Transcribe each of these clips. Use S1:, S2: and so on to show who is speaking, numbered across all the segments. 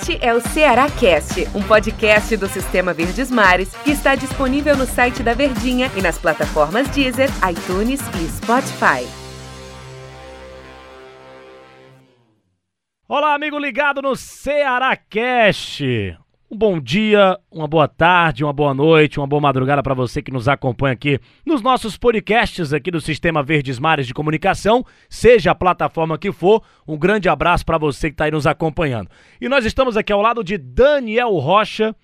S1: Este é o Ceará Cast, um podcast do Sistema Verdes Mares que está disponível no site da Verdinha e nas plataformas Deezer, iTunes e Spotify.
S2: Olá, amigo ligado no Ceará Cast. Um bom dia, uma boa tarde, uma boa noite, uma boa madrugada para você que nos acompanha aqui nos nossos podcasts aqui do Sistema Verdes Mares de Comunicação, seja a plataforma que for. Um grande abraço para você que está aí nos acompanhando. E nós estamos aqui ao lado de Daniel Rocha,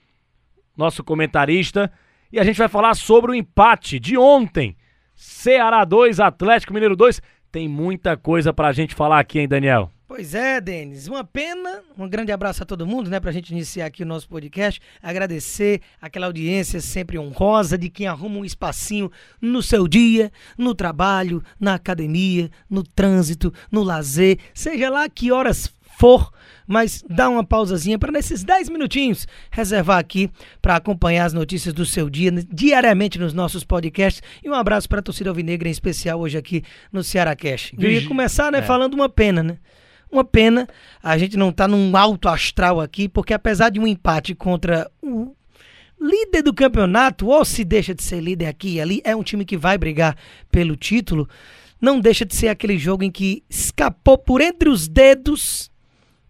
S2: nosso comentarista, e a gente vai falar sobre o empate de ontem. Ceará 2, Atlético Mineiro 2. Tem muita coisa para a gente falar aqui, hein, Daniel?
S3: Pois é, Denis. Uma pena. Um grande abraço a todo mundo, né? Pra gente iniciar aqui o nosso podcast. Agradecer aquela audiência sempre honrosa de quem arruma um espacinho no seu dia, no trabalho, na academia, no trânsito, no lazer, seja lá que horas for, mas dá uma pausazinha para nesses 10 minutinhos reservar aqui para acompanhar as notícias do seu dia diariamente nos nossos podcasts. E um abraço para a torcida alvinegra em especial hoje aqui no Ceará Cash. Eu ia começar, né,
S2: É.
S3: falando uma pena, né? Uma pena a gente não tá num alto astral aqui, porque apesar de um empate contra o líder do campeonato, ou se deixa de ser líder aqui e ali, é um time que vai brigar pelo título, não deixa de ser aquele jogo em que escapou por entre os dedos,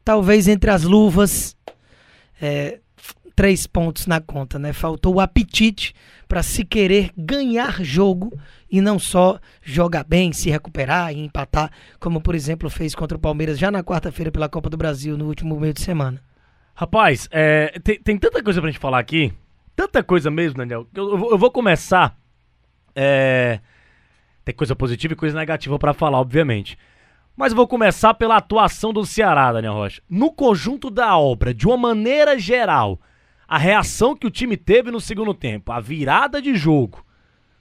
S3: talvez entre as luvas, é, três pontos na conta, né? Faltou o apetite para se querer ganhar jogo e não só jogar bem, se recuperar e empatar, como por exemplo fez contra o Palmeiras já na quarta-feira pela Copa do Brasil no último meio de semana.
S2: Rapaz, é, tem, tem tanta coisa pra gente falar aqui. Tanta coisa mesmo, Daniel. Eu, eu vou- começar. É, tem coisa positiva e coisa negativa pra falar, obviamente. Mas vou começar pela atuação do Ceará, Daniel Rocha. No conjunto da obra, de uma maneira geral, a reação que o time teve no segundo tempo, a virada de jogo,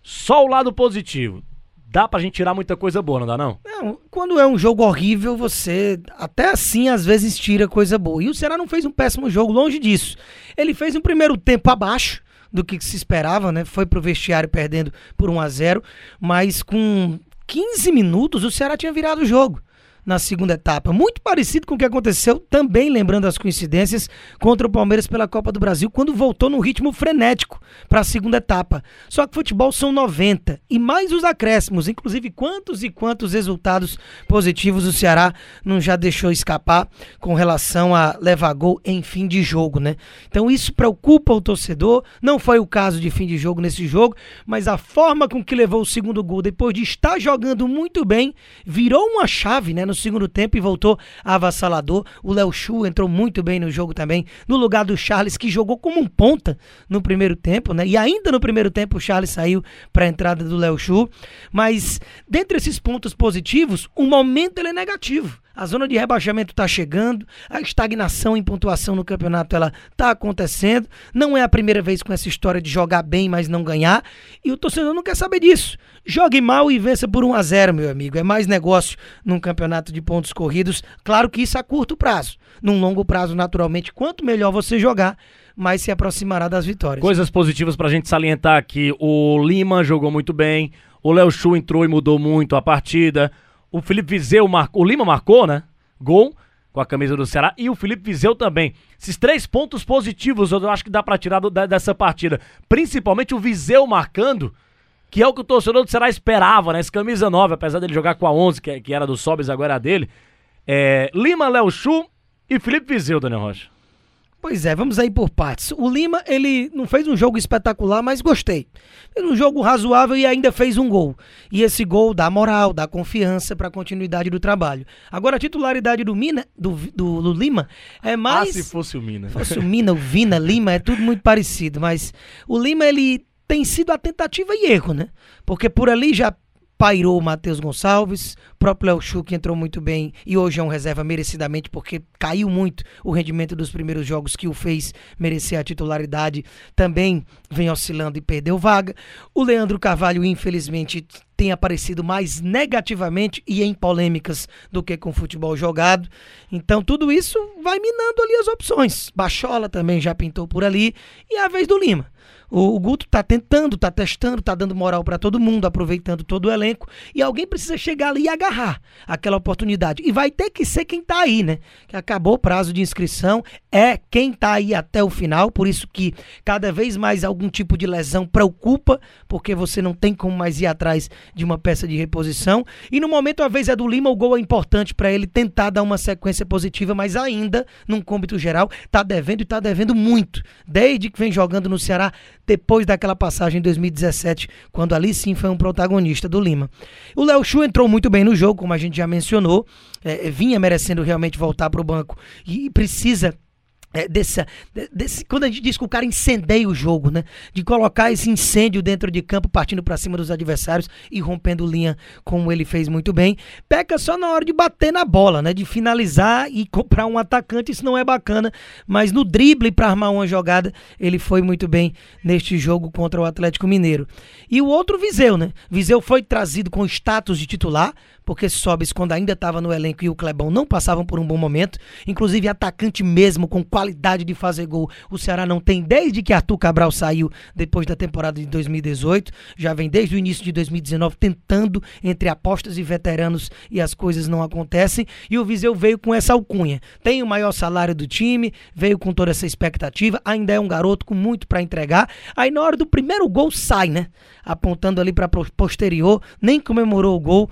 S2: só o lado positivo. Dá pra gente tirar muita coisa boa, não dá não?
S3: Não, quando é um jogo horrível, você até assim às vezes tira coisa boa. E o Ceará não fez um péssimo jogo, longe disso. Ele fez um primeiro tempo abaixo do que se esperava, né? Foi pro vestiário perdendo por 1 a 0, mas com 15 minutos o Ceará tinha virado o jogo na segunda etapa. Muito parecido com o que aconteceu, também lembrando as coincidências, contra o Palmeiras pela Copa do Brasil, quando voltou num ritmo frenético para a segunda etapa. Só que futebol são 90 e mais os acréscimos, inclusive quantos e quantos resultados positivos o Ceará não já deixou escapar com relação a levar gol em fim de jogo, né? Então isso preocupa o torcedor. Não foi o caso de fim de jogo nesse jogo, mas a forma com que levou o segundo gol depois de estar jogando muito bem, virou uma chave, né, no segundo tempo e voltou avassalador. O Léo Chu entrou muito bem no jogo também, no lugar do Charles que jogou como um ponta no primeiro tempo, né? E ainda no primeiro tempo o Charles saiu para a entrada do Léo Chu, mas dentre esses pontos positivos, o momento ele é negativo. A zona de rebaixamento está chegando, a estagnação em pontuação no campeonato ela está acontecendo. Não é a primeira vez com essa história de jogar bem, mas não ganhar. E o torcedor não quer saber disso. Jogue mal e vença por 1 a 0 meu amigo. É mais negócio num campeonato de pontos corridos. Claro que isso a curto prazo. Num longo prazo, naturalmente, quanto melhor você jogar, mais se aproximará das vitórias.
S2: Coisas positivas pra gente salientar aqui. O Lima jogou muito bem. O Léo Chu entrou e mudou muito a partida. O Felipe Vizeu marcou. O Lima marcou, né? Gol com a camisa do Ceará. E o Felipe Vizeu também. Esses três pontos positivos eu acho que dá pra tirar do- da- dessa partida. Principalmente o Vizeu marcando. Que é o que o torcedor do Ceará esperava, né? Esse camisa 9, apesar dele jogar com a 11, que, é- que era do Sobes, agora é dele. É, Lima, Léo Chu e Felipe Vizeu, Daniel Rocha.
S3: Pois é, vamos aí por partes. O Lima, ele não fez um jogo espetacular, mas gostei. Fez um jogo razoável e ainda fez um gol. E esse gol dá moral, dá confiança para a continuidade do trabalho. Agora, a titularidade do Mina, do, do, do Lima, é mais.
S2: Ah, se fosse o Mina.
S3: fosse o Mina, o Vina, Lima, é tudo muito parecido, mas o Lima, ele tem sido a tentativa e erro, né? Porque por ali já pairou o Matheus Gonçalves, o próprio Léo Chu, que entrou muito bem e hoje é um reserva merecidamente, porque caiu muito o rendimento dos primeiros jogos que o fez merecer a titularidade, também vem oscilando e perdeu vaga. O Leandro Carvalho, infelizmente, tem aparecido mais negativamente e em polêmicas do que com futebol jogado. Então tudo isso vai minando ali as opções. Bachola também já pintou por ali e é a vez do Lima. O, o Guto tá tentando, tá testando, tá dando moral para todo mundo, aproveitando todo o elenco. E alguém precisa chegar ali e agarrar aquela oportunidade. E vai ter que ser quem tá aí, né? Que acabou o prazo de inscrição, é quem tá aí até o final. Por isso que cada vez mais algum tipo de lesão preocupa, porque você não tem como mais ir atrás de uma peça de reposição. E no momento, a vez é do Lima, o gol é importante para ele tentar dar uma sequência positiva, mas ainda, num cômbito geral, tá devendo e tá devendo muito. Desde que vem jogando no Ceará, depois daquela passagem em 2017, quando ali sim foi um protagonista do Lima. O Léo Chu entrou muito bem no jogo, como a gente já mencionou, é, vinha merecendo realmente voltar para o banco e precisa é, desse, desse, quando a gente diz que o cara incendeia o jogo, né? De colocar esse incêndio dentro de campo, partindo para cima dos adversários e rompendo linha, como ele fez muito bem. Peca só na hora de bater na bola, né? De finalizar e comprar um atacante, isso não é bacana. Mas no drible para armar uma jogada, ele foi muito bem neste jogo contra o Atlético Mineiro. E o outro Viseu, né? Viseu foi trazido com status de titular, porque Sobis, quando ainda estava no elenco e o Clebão não passavam por um bom momento, inclusive atacante mesmo, com qualidade de fazer gol, o Ceará não tem desde que Arthur Cabral saiu depois da temporada de 2018, já vem desde o início de 2019 tentando entre apostas e veteranos e as coisas não acontecem, e o Viseu veio com essa alcunha. Tem o maior salário do time, veio com toda essa expectativa, ainda é um garoto com muito para entregar. Aí na hora do primeiro gol sai, né? Apontando ali para posterior, nem comemorou o gol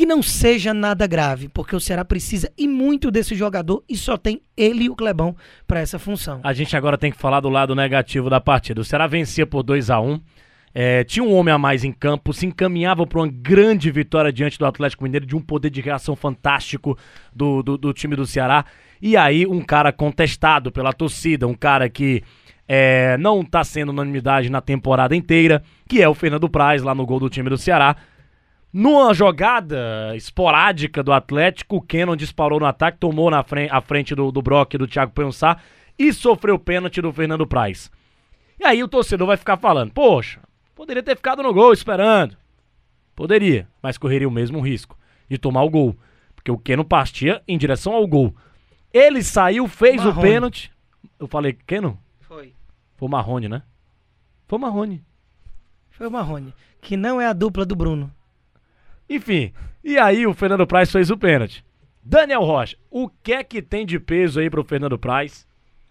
S3: que não seja nada grave, porque o Ceará precisa e muito desse jogador e só tem ele e o Clebão para essa função.
S2: A gente agora tem que falar do lado negativo da partida. O Ceará vencia por 2 a 1 é, tinha um homem a mais em campo, se encaminhava para uma grande vitória diante do Atlético Mineiro, de um poder de reação fantástico do, do, do time do Ceará. E aí, um cara contestado pela torcida, um cara que é, não está sendo unanimidade na temporada inteira, que é o Fernando Praz, lá no gol do time do Ceará. Numa jogada esporádica do Atlético, o Kenon disparou no ataque, tomou na frente, a frente do, do Brock e do Thiago Pensá e sofreu o pênalti do Fernando Praz. E aí o torcedor vai ficar falando: Poxa, poderia ter ficado no gol esperando. Poderia, mas correria o mesmo risco de tomar o gol. Porque o Keno partia em direção ao gol. Ele saiu, fez Marrone. o pênalti. Eu falei, Keno?
S3: Foi.
S2: Foi o Marrone, né? Foi o Marrone.
S3: Foi o Marrone. Que não é a dupla do Bruno.
S2: Enfim, e aí o Fernando Praz fez o pênalti. Daniel Rocha, o que é que tem de peso aí pro Fernando Praz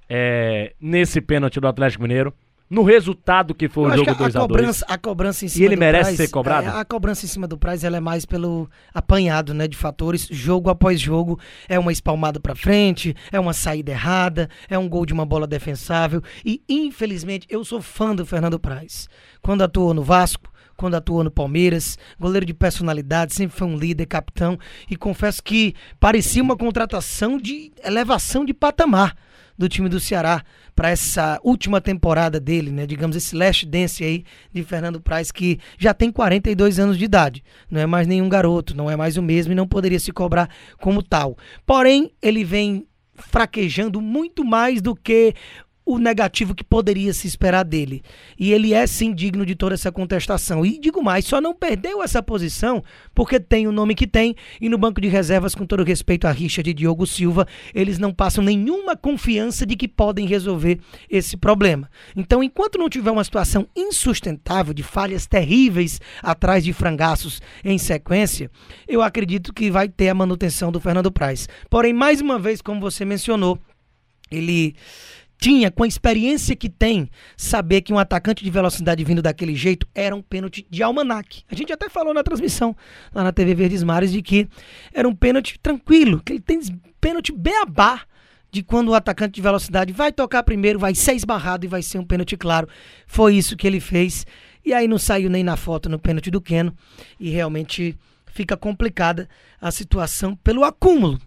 S2: é, nesse pênalti do Atlético Mineiro? No resultado que foi Eu o jogo 2 a 2
S3: A cobrança em cima
S2: E ele merece ser cobrado?
S3: É, a cobrança em cima do Praz ela é mais pelo apanhado né, de fatores, jogo após jogo. É uma espalmada para frente, é uma saída errada, é um gol de uma bola defensável. E infelizmente eu sou fã do Fernando Praz. Quando atuou no Vasco, quando atuou no Palmeiras, goleiro de personalidade, sempre foi um líder, capitão, e confesso que parecia uma contratação de elevação de patamar do time do Ceará para essa última temporada dele, né? Digamos esse last dance aí de Fernando Praz que já tem 42 anos de idade, não é mais nenhum garoto, não é mais o mesmo e não poderia se cobrar como tal. Porém, ele vem fraquejando muito mais do que o negativo que poderia se esperar dele. E ele é sim digno de toda essa contestação. E digo mais, só não perdeu essa posição porque tem o nome que tem e no banco de reservas, com todo respeito à rixa de Diogo Silva, eles não passam nenhuma confiança de que podem resolver esse problema. Então, enquanto não tiver uma situação insustentável de falhas terríveis atrás de frangaços em sequência, eu acredito que vai ter a manutenção do Fernando Praz. Porém, mais uma vez, como você mencionou, ele tinha, com a experiência que tem, saber que um atacante de velocidade vindo daquele jeito era um pênalti de almanac. A gente até falou na transmissão lá na TV Verdes Mares de que era um pênalti tranquilo, que ele tem pênalti beabá de quando o atacante de velocidade vai tocar primeiro, vai ser esbarrado e vai ser um pênalti claro. Foi isso que ele fez. E aí não saiu nem na foto no pênalti do Keno. E realmente fica complicada a situação pelo acúmulo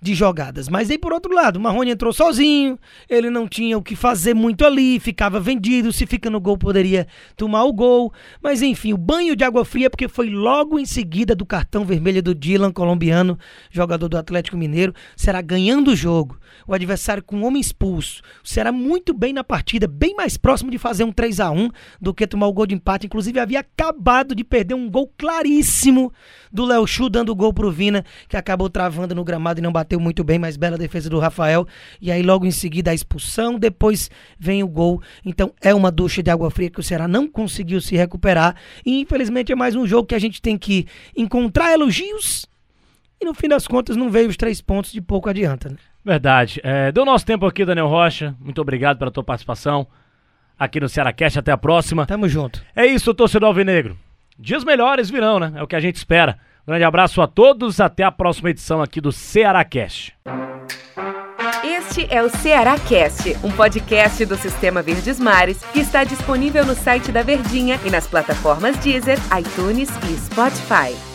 S3: de jogadas. Mas aí, por outro lado, o Marrone entrou sozinho, ele não tinha o que fazer muito ali, ficava vendido, se fica no gol poderia tomar o gol. Mas enfim, o banho de água fria, porque foi logo em seguida do cartão vermelho do Dylan, colombiano, jogador do Atlético Mineiro, será ganhando o jogo. O adversário com um homem expulso. Será muito bem na partida, bem mais próximo de fazer um 3 a 1 do que tomar o gol de empate. Inclusive, havia acabado de perder um gol claríssimo do Léo Chu, dando o gol pro Vina, que acabou travando no gramado e não bateu bateu muito bem, mas bela defesa do Rafael. E aí logo em seguida a expulsão, depois vem o gol. Então é uma ducha de água fria que o Ceará não conseguiu se recuperar. E infelizmente é mais um jogo que a gente tem que encontrar elogios. E no fim das contas não veio os três pontos, de pouco adianta. Né?
S2: Verdade. É, deu nosso tempo aqui, Daniel Rocha. Muito obrigado pela tua participação aqui no Cearacast. Até a próxima.
S3: Tamo junto.
S2: É isso, torcedor alvinegro. Dias melhores virão, né? É o que a gente espera. Grande abraço a todos, até a próxima edição aqui do Ceará Cast.
S1: Este é o Ceará Cast, um podcast do Sistema Verdes Mares que está disponível no site da Verdinha e nas plataformas Deezer, iTunes e Spotify.